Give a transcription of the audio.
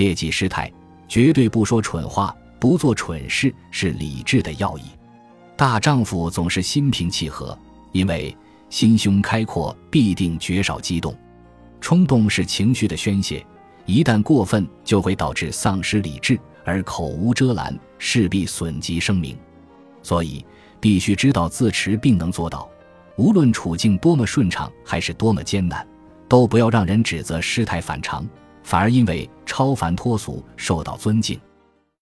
切忌失态，绝对不说蠢话，不做蠢事，是理智的要义。大丈夫总是心平气和，因为心胸开阔必定绝少激动。冲动是情绪的宣泄，一旦过分，就会导致丧失理智，而口无遮拦，势必损及声名。所以，必须知道自持，并能做到，无论处境多么顺畅，还是多么艰难，都不要让人指责失态反常，反而因为超凡脱俗受到尊敬。